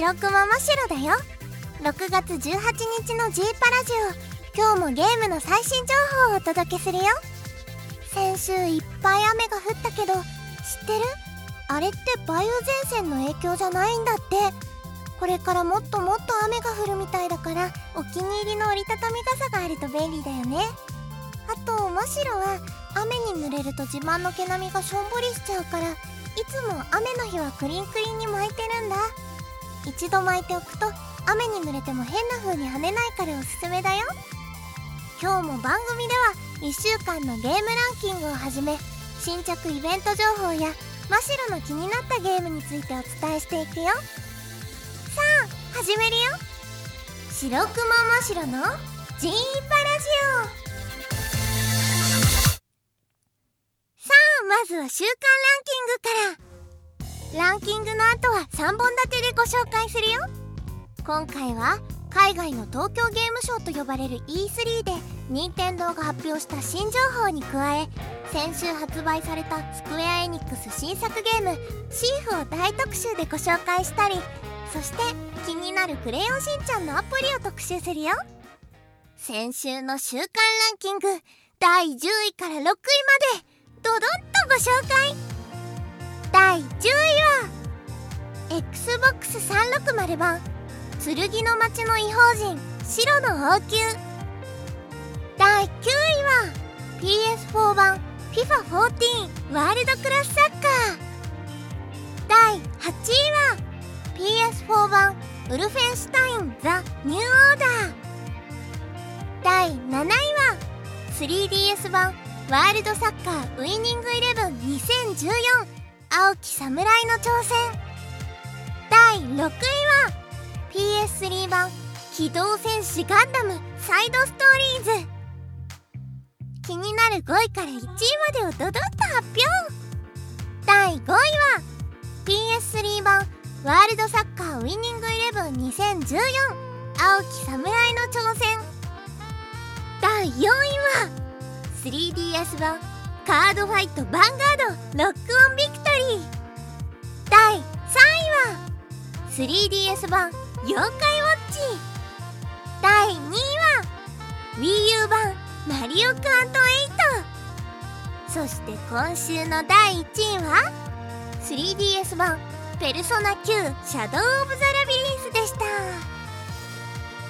ャスターの白だよ。6月18日の G パラジオ今日もゲームの最新情報をお届けするよ。先週いっぱい雨が降ったけど知ってる？あれって梅雨前線の影響じゃないんだって。これからもっともっと雨が降るみたいだからお気に入りの折りたたみ傘があると便利だよね。あと真っ白は雨に濡れると自慢の毛並みがしょんぼりしちゃうからいつも雨の日はクリンクリンに巻いてるんだ。一度巻いておくと雨に濡れても変な風に跳ねないからおすすめだよ。今日も番組では1週間のゲームランキングをはじめ新着イベント情報や真っ白の気になったゲームについてお伝えしていくよ。さあ始めるよ。白くま真っ白のジーンパラジオ。さあまずは週間ランキングから。ランキングの後は3本立てでご紹介するよ。今回は海外の東京ゲームショウと呼ばれる E3 で任天堂が発表した新情報に加え先週発売されたスクエア・エニックス新作ゲーム「シーフ」を大特集でご紹介したりそして気になる「クレヨンしんちゃん」のアプリを特集するよ。先週の週間ランキング第10位から6位までドドンとご紹介。第10位は XBOX360 版剣の町の異邦人白の王宮。第9位は PS4 版 FIFA14 ワールドクラスサッカー。第8位は PS4 版ウルフェンシュタインザ・ニューオーダー。第7位は 3DS 版ワールドサッカーウイニングイレブン2014青き侍の挑戦。第6位は PS3 版機動戦士ガンダムサイドストーリーズ。気になる5位から1位までをドドッと発表。第5位は PS3 版ワールドサッカーウイニングイレブン2014青き侍の挑戦。第4位は 3DS 版カードファイトヴァンガードロックオンビクトリー第3位は 3DS 版妖怪ウォッチ第2位は WiiU 版マリオカート8そして今週の第1位は 3DS 版ペルソナ9シャドウ・オブ・ザ・ラビリンスでした。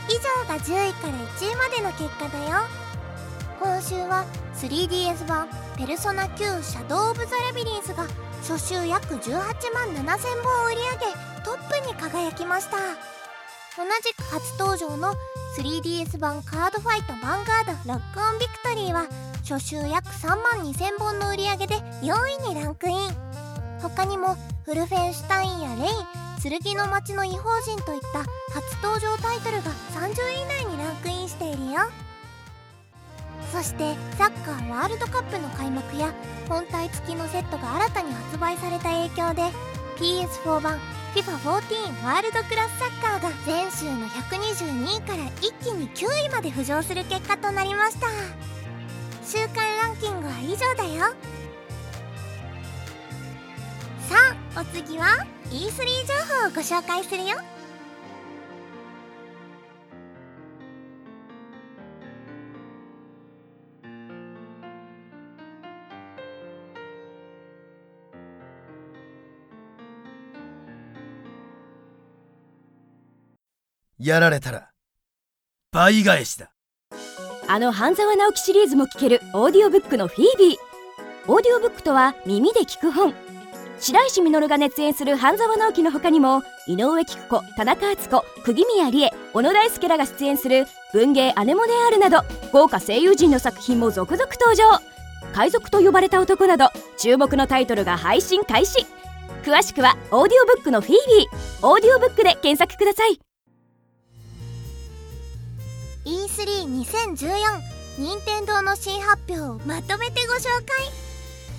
以上が10位から1位までの結果だよ。今週は 3DS 版ペルソナ9シャドウ・オブ・ザ・ラビリンスが初週約18万7000本売り上げトップに輝きました。同じく初登場の 3DS 版カードファイトヴァンガードロックオンビクトリーは初週約3万2000本の売り上げで4位にランクイン。他にもウルフェンシュタインやレイン剣の街の異邦人といった初登場タイトルが30位以内にランクインしているよ。そしてサッカーワールドカップの開幕や本体付きのセットが新たに発売された影響で PS4 版 FIFA14 ワールドクラスサッカーが前週の122位から一気に9位まで浮上する結果となりました。週間ランキングは以上だよ。さあお次は E3 情報をご紹介するよ。やられたら。倍返しだ。あの半沢直樹シリーズも聞けるオーディオブックのフィービー。オーディオブックとは耳で聞く本。白石稔が熱演する半沢直樹の他にも井上貴子田中敦子釘宮理恵小野大輔らが出演する文芸アネモネアールなど豪華声優陣の作品も続々登場。海賊と呼ばれた男など注目のタイトルが配信開始。詳しくはオーディオブックの FeBe。オーディオブックで検索ください。E32014 任天堂の新発表をまとめてご紹介。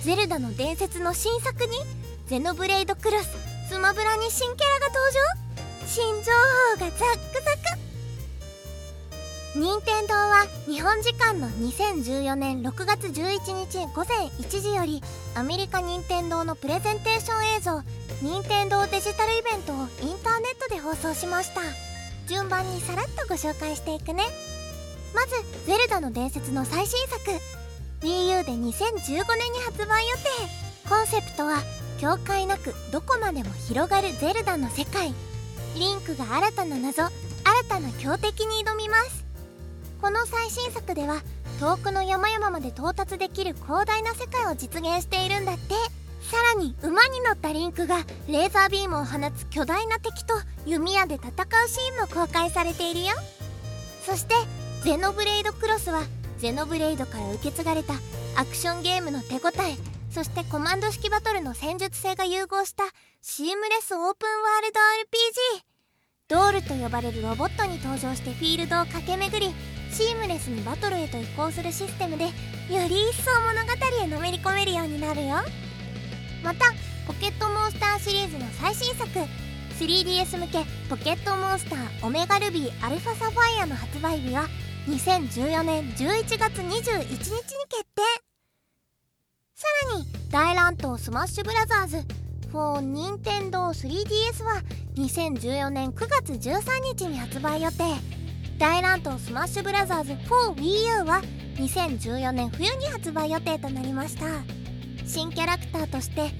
ゼルダの伝説の新作にゼノブレイドクロススマブラに新キャラが登場。新情報がザックザク。任天堂は日本時間の2014年6月11日午前1時よりアメリカ任天堂のプレゼンテーション映像任天堂デジタルイベントをインターネットで放送しました。順番にさらっとご紹介していくね。まず「ゼルダの伝説」の最新作。WiiU で2015年に発売予定。コンセプトは境界なくどこまでも広がるゼルダの世界。リンクが新たな謎新たな強敵に挑みます。この最新作では遠くの山々まで到達できる広大な世界を実現しているんだって。さらに馬に乗ったリンクがレーザービームを放つ巨大な敵と弓矢で戦うシーンも公開されているよ。そしてゼノブレイドクロスはゼノブレイドから受け継がれたアクションゲームの手応えそしてコマンド式バトルの戦術性が融合したシームレスオープンワールド RPG ドールと呼ばれるロボットに登場してフィールドを駆け巡りシームレスにバトルへと移行するシステムでより一層物語へのめり込めるようになるよ。またポケットモンスターシリーズの最新作。3DS 向けポケットモンスターオメガルビーアルファサファイアの発売日は2014年11月21日に決定。さらに大乱闘スマッシュブラザーズ for Nintendo 3DS は2014年9月13日に発売予定。大乱闘スマッシュブラザーズ 4WiiU は2014年冬に発売予定となりました。新キャラクターとして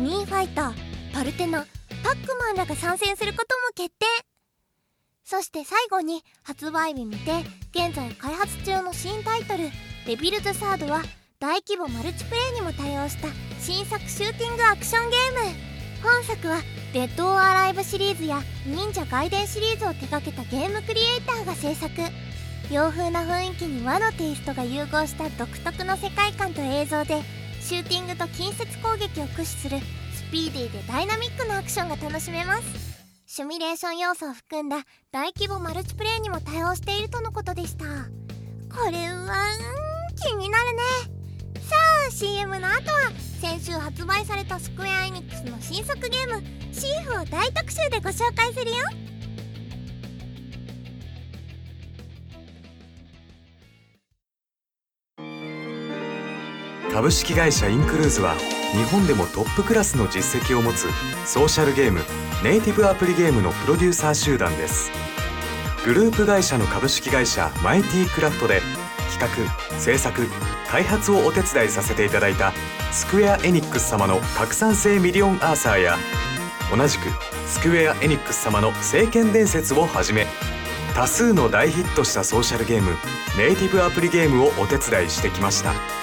Miiファイターパルテナパックマンらが参戦することも決定。そして最後に発売日未定現在開発中の新タイトル「デビルズサードは大規模マルチプレイにも対応した新作シューティングアクションゲーム。本作は「デッド・オア・ライブ」シリーズや「忍者外伝」シリーズを手掛けたゲームクリエイターが制作。洋風な雰囲気に和のテイストが融合した独特の世界観と映像でシューティングと近接攻撃を駆使するスピーディーでダイナミックなアクションが楽しめます。シミュレーション要素を含んだ大規模マルチプレイにも対応しているとのことでした。これは気になるね。さあ CM の後は先週発売されたスクエア・エニックスの新作ゲーム「シーフ」を大特集でご紹介するよ。株式会社インクルーズは日本でもトップクラスの実績を持つソーシャルゲームネイティブアプリゲームのプロデューサー集団です。グループ会社の株式会社マイティクラフトで企画制作開発をお手伝いさせていただいたスクエア・エニックス様の拡散性ミリオンアーサーや同じくスクエア・エニックス様の聖剣伝説をはじめ多数の大ヒットしたソーシャルゲームネイティブアプリゲームをお手伝いしてきました。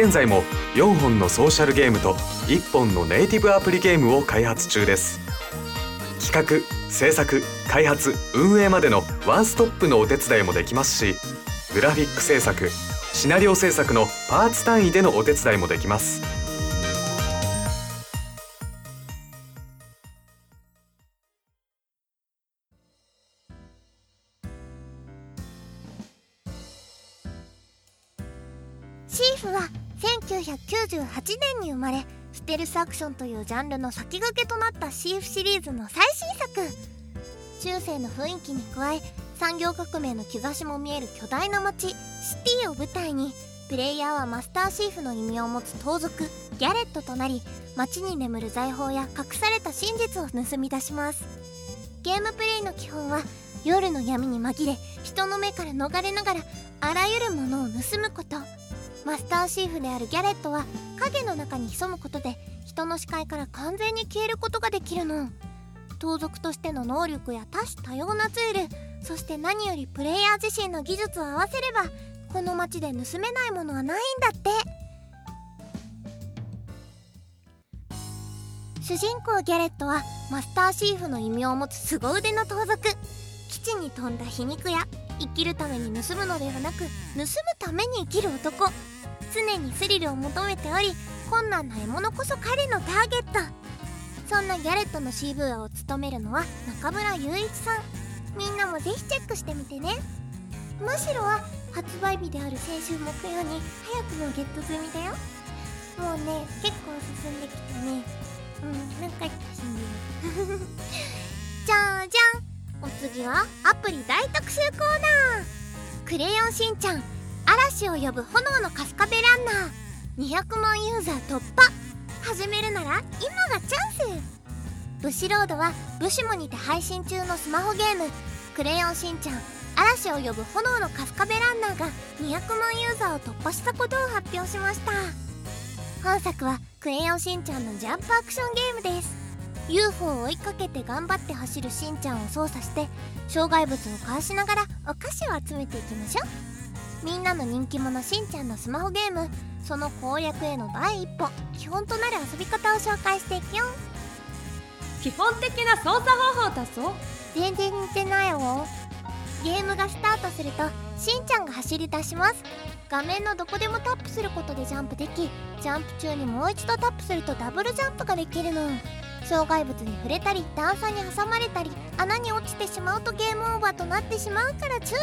現在も4本のソーシャルゲームと1本のネイティブアプリゲームを開発中です。企画制作開発運営までのワンストップのお手伝いもできますしグラフィック制作シナリオ制作のパーツ単位でのお手伝いもできます。まれステルスアクションというジャンルの先駆けとなったシーフシリーズの最新作。中世の雰囲気に加え産業革命の兆しも見える巨大な街シティを舞台にプレイヤーはマスターシーフの意味を持つ盗賊ギャレットとなり街に眠る財宝や隠された真実を盗み出します。ゲームプレイの基本は夜の闇に紛れ人の目から逃れながらあらゆるものを盗むこと。マスターシーフであるギャレットは影の中に潜むことで人の視界から完全に消えることができるの。盗賊としての能力や多種多様なツールそして何よりプレイヤー自身の技術を合わせればこの街で盗めないものはないんだって。主人公ギャレットはマスターシーフの異名を持つ凄腕の盗賊。基地に飛んだ皮肉や生きるために盗むのではなく盗むために生きる男。常にスリルを求めており困難な獲物こそ彼のターゲット。そんなギャレットの CV を務めるのは中村雄一さん。みんなもぜひチェックしてみてね。むしろは発売日である先週木曜に早くもゲット済みだよ。もうね結構進んできてね。うん何回か死んでる じゃじゃん。お次はアプリ大特集コーナー。クレヨンしんちゃん。嵐を呼ぶ炎の春日部ランナー。200万ユーザー突破。始めるなら今がチャンス。ブシロードはブシモにて配信中のスマホゲーム「クレヨンしんちゃん。嵐を呼ぶ炎のカスカベランナー」が200万ユーザーを突破したことを発表しました。本作は「クレヨンしんちゃん」のジャンプアクションゲームです。UFO を追いかけて頑張って走るしんちゃんを操作して障害物をかわしながらお菓子を集めていきましょう。みんなの人気者しんちゃんのスマホゲームその攻略への第一歩基本となる遊び方を紹介していくよ。基本的な操作方法だぞ。全然似てないわゲームがスタートするとしんちゃんが走り出します。画面のどこでもタップすることでジャンプできジャンプ中にもう一度タップするとダブルジャンプができるの。障害物に触れたり段差に挟まれたり穴に落ちてしまうとゲームオーバーとなってしまうから注意。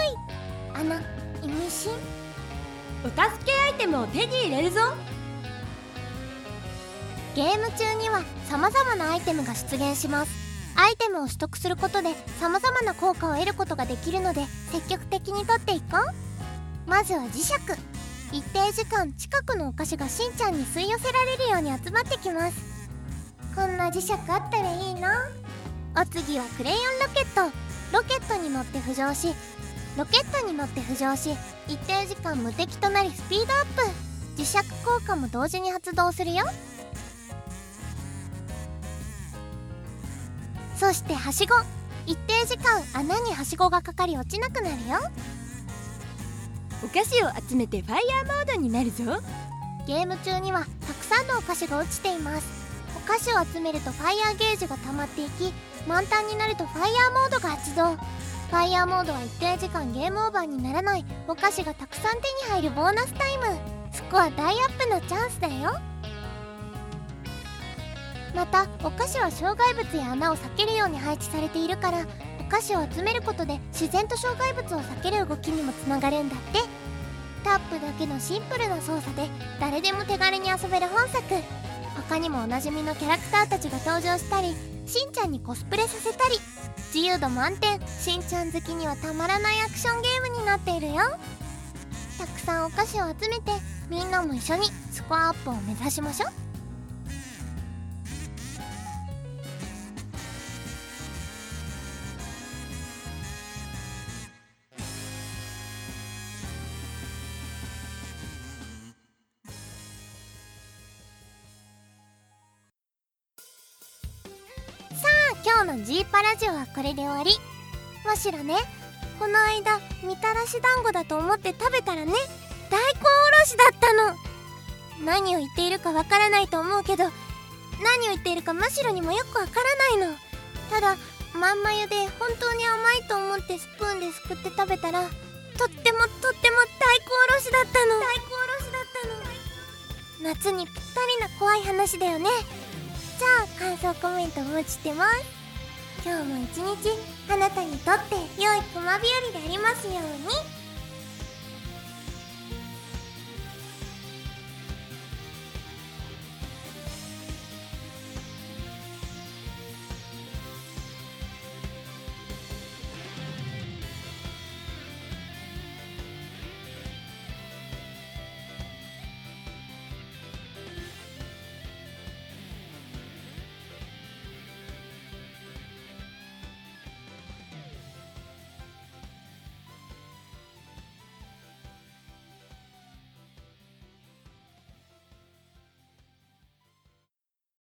穴意味深お助けアイテムを手に入れるぞ。ゲーム中には様々なアイテムが出現します。アイテムを取得することで様々な効果を得ることができるので積極的に取っていこう。まずは磁石。一定時間近くのお菓子がしんちゃんに吸い寄せられるように集まってきます。こんな磁石あったらいいな。お次はクレヨンロケット。ロケットに乗って浮上しロケットに乗って浮上し一定時間無敵となりスピードアップ。磁石効果も同時に発動するよ。そしてはしご。一定時間穴にはしごがかかり落ちなくなるよ。お菓子を集めてファイヤーモードになるぞ。ゲーム中にはたくさんのお菓子が落ちています。お菓子を集めるとファイヤーゲージが溜まっていき満タンになるとファイヤーモードが発動ファイヤーモードは一定時間ゲームオーバーにならないお菓子がたくさん手に入るボーナスタイム。スコア大アップのチャンスだよ。またお菓子は障害物や穴を避けるように配置されているからお菓子を集めることで自然と障害物を避ける動きにもつながるんだって。タップだけのシンプルな操作で誰でも手軽に遊べる本作。他にもおなじみのキャラクターたちが登場したりしんちゃんにコスプレさせたり自由度満点しんちゃん好きにはたまらないアクションゲームになっているよ。たくさんお菓子を集めてみんなも一緒にスコアアップを目指しましょう。のジーパラジオはこれで終わり。むしろねこの間みたらし団子だと思って食べたらね大根おろしだったの。何を言っているかわからないと思うけど何を言っているかむしろにもよくわからないの。ただまんまゆで本当に甘いと思ってスプーンですくって食べたらとってもとっても大根おろしだったの。大根おろしだったの。夏にぴったりな怖い話だよね。じゃあ感想コメントお待ちしてます。今日も一日あなたにとって良い熊日和でありますように。